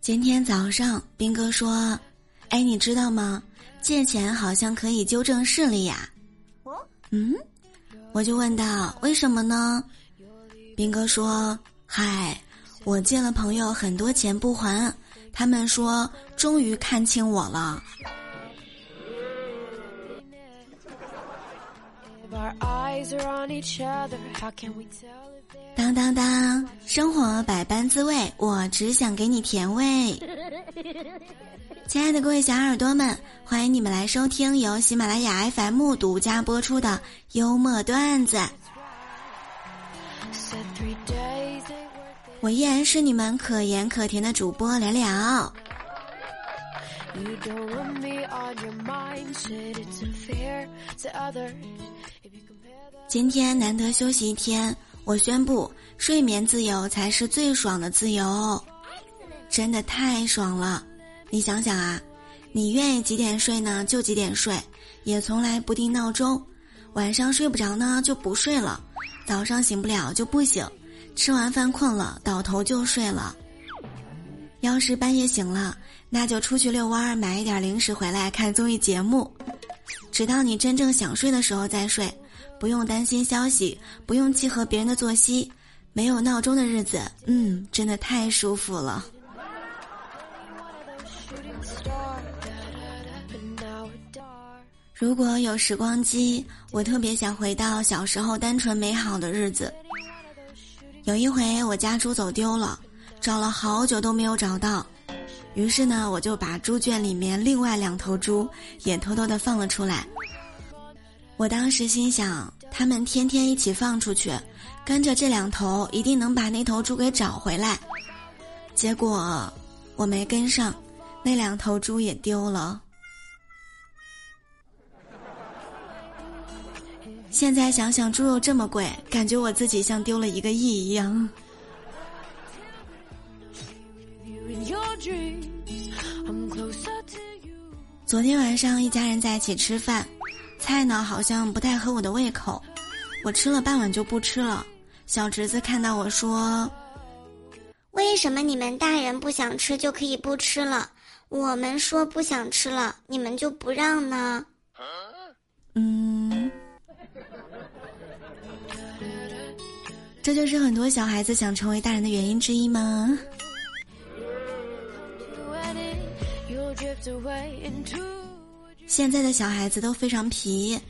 今天早上，斌哥说：“哎，你知道吗？借钱好像可以纠正视力呀。”嗯，我就问道：“为什么呢？”斌哥说：“嗨，我借了朋友很多钱不还，他们说终于看清我了。”当当当，生活百般滋味，我只想给你甜味。亲爱的各位小耳朵们，欢迎你们来收听由喜马拉雅 FM 独家播出的幽默段子。我依然是你们可盐可甜的主播聊聊。今天难得休息一天，我宣布睡眠自由才是最爽的自由，真的太爽了！你想想啊，你愿意几点睡呢就几点睡，也从来不定闹钟，晚上睡不着呢就不睡了，早上醒不了就不醒，吃完饭困了倒头就睡了。要是半夜醒了，那就出去遛弯儿，买一点零食回来看综艺节目，直到你真正想睡的时候再睡，不用担心消息，不用契合别人的作息，没有闹钟的日子，嗯，真的太舒服了。如果有时光机，我特别想回到小时候单纯美好的日子。有一回，我家猪走丢了。找了好久都没有找到，于是呢，我就把猪圈里面另外两头猪也偷偷的放了出来。我当时心想，他们天天一起放出去，跟着这两头一定能把那头猪给找回来。结果我没跟上，那两头猪也丢了。现在想想，猪肉这么贵，感觉我自己像丢了一个亿一样。昨天晚上一家人在一起吃饭，菜呢好像不太合我的胃口，我吃了半碗就不吃了。小侄子看到我说：“为什么你们大人不想吃就可以不吃了？我们说不想吃了，你们就不让呢？”嗯，这就是很多小孩子想成为大人的原因之一吗？现在的小孩子都非常皮。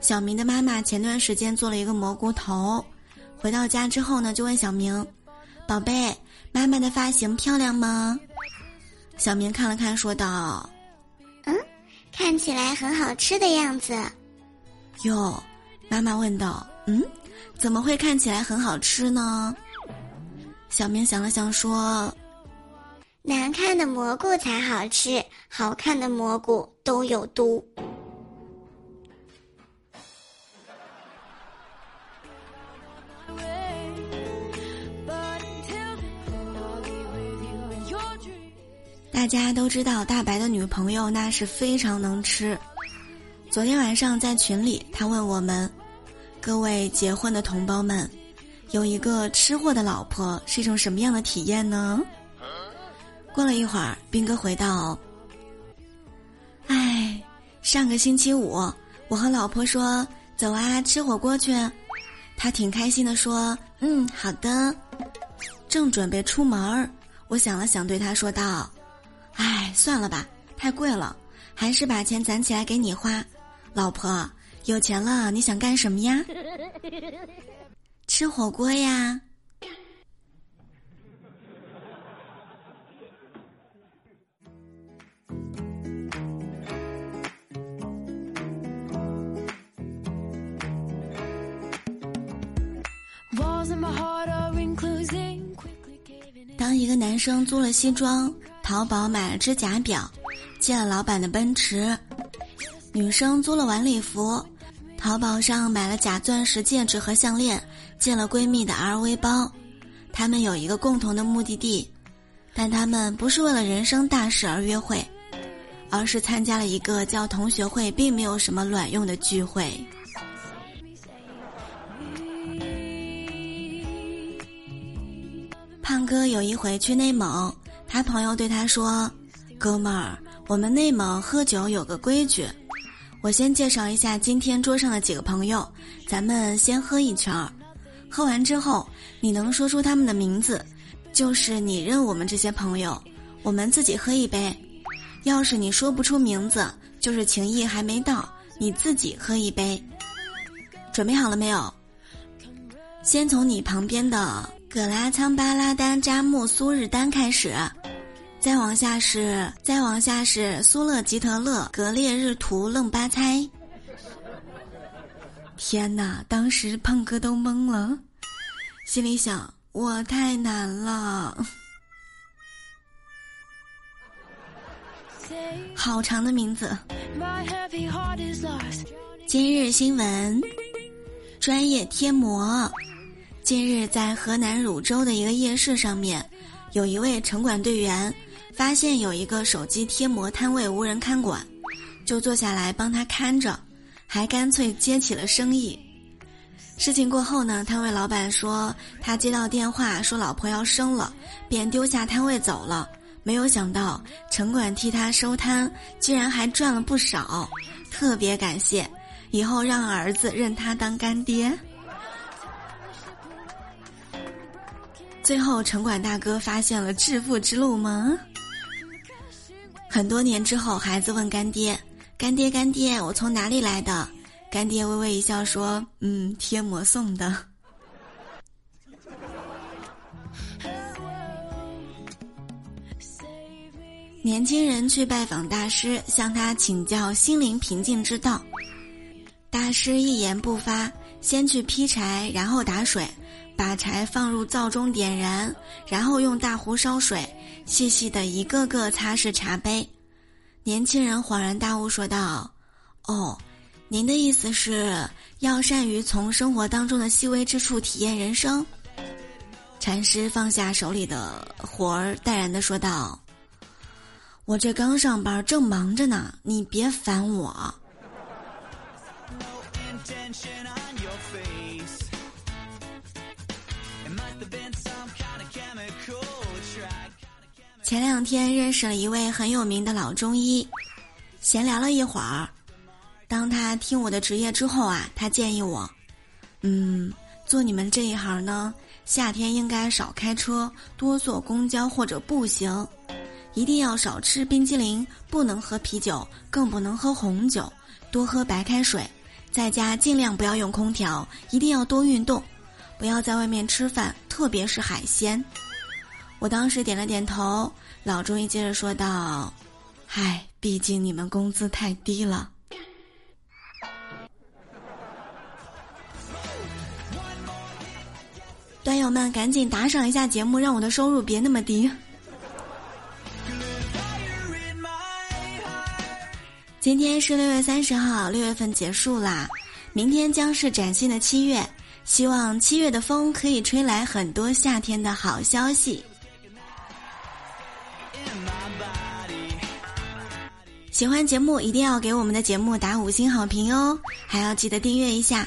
小明的妈妈前段时间做了一个蘑菇头，回到家之后呢，就问小明：“宝贝，妈妈的发型漂亮吗？”小明看了看，说道：“嗯，看起来很好吃的样子。”哟，妈妈问道：“嗯，怎么会看起来很好吃呢？”小明想了想，说。难看的蘑菇才好吃，好看的蘑菇都有毒。大家都知道，大白的女朋友那是非常能吃。昨天晚上在群里，他问我们：“各位结婚的同胞们，有一个吃货的老婆是一种什么样的体验呢？”过了一会儿，兵哥回到：“哎，上个星期五，我和老婆说走啊，吃火锅去。他挺开心的说：‘嗯，好的。’正准备出门儿，我想了想，对他说道：‘哎，算了吧，太贵了，还是把钱攒起来给你花。’老婆，有钱了你想干什么呀？吃火锅呀。”当一个男生租了西装，淘宝买了只假表，借了老板的奔驰；女生租了晚礼服，淘宝上买了假钻石戒指和项链，借了闺蜜的 LV 包。他们有一个共同的目的地，但他们不是为了人生大事而约会，而是参加了一个叫同学会，并没有什么卵用的聚会。胖哥有一回去内蒙，他朋友对他说：“哥们儿，我们内蒙喝酒有个规矩，我先介绍一下今天桌上的几个朋友，咱们先喝一圈儿，喝完之后你能说出他们的名字，就是你认我们这些朋友，我们自己喝一杯；要是你说不出名字，就是情谊还没到，你自己喝一杯。准备好了没有？先从你旁边的。”葛拉仓巴拉丹扎木苏日丹开始，再往下是再往下是苏勒吉特勒格列日图楞巴猜。天哪！当时胖哥都懵了，心里想：我太难了，好长的名字。今日新闻，专业贴膜。近日，在河南汝州的一个夜市上面，有一位城管队员发现有一个手机贴膜摊位无人看管，就坐下来帮他看着，还干脆接起了生意。事情过后呢，摊位老板说他接到电话说老婆要生了，便丢下摊位走了。没有想到城管替他收摊，居然还赚了不少，特别感谢，以后让儿子认他当干爹。最后，城管大哥发现了致富之路吗？很多年之后，孩子问干爹：“干爹，干爹，我从哪里来的？”干爹微微一笑说：“嗯，贴膜送的。”年轻人去拜访大师，向他请教心灵平静之道。大师一言不发，先去劈柴，然后打水。把柴放入灶中点燃，然后用大壶烧水，细细的一个个擦拭茶杯。年轻人恍然大悟说道：“哦，您的意思是要善于从生活当中的细微之处体验人生。”禅师放下手里的活儿，淡然的说道：“我这刚上班，正忙着呢，你别烦我。”前两天认识了一位很有名的老中医，闲聊了一会儿。当他听我的职业之后啊，他建议我，嗯，做你们这一行呢，夏天应该少开车，多坐公交或者步行，一定要少吃冰激凌，不能喝啤酒，更不能喝红酒，多喝白开水，在家尽量不要用空调，一定要多运动，不要在外面吃饭，特别是海鲜。我当时点了点头。老中医接着说道：“嗨，毕竟你们工资太低了。端友们，赶紧打赏一下节目，让我的收入别那么低。”今天是六月三十号，六月份结束啦，明天将是崭新的七月，希望七月的风可以吹来很多夏天的好消息。喜欢节目一定要给我们的节目打五星好评哦，还要记得订阅一下。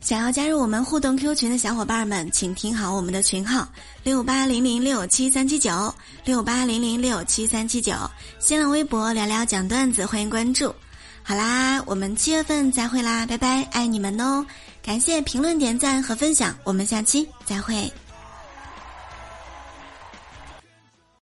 想要加入我们互动 Q 群的小伙伴们，请听好我们的群号：六八零零六七三七九六八零零六七三七九。新浪微博聊聊讲段子，欢迎关注。好啦，我们七月份再会啦，拜拜，爱你们哦！感谢评论、点赞和分享，我们下期再会。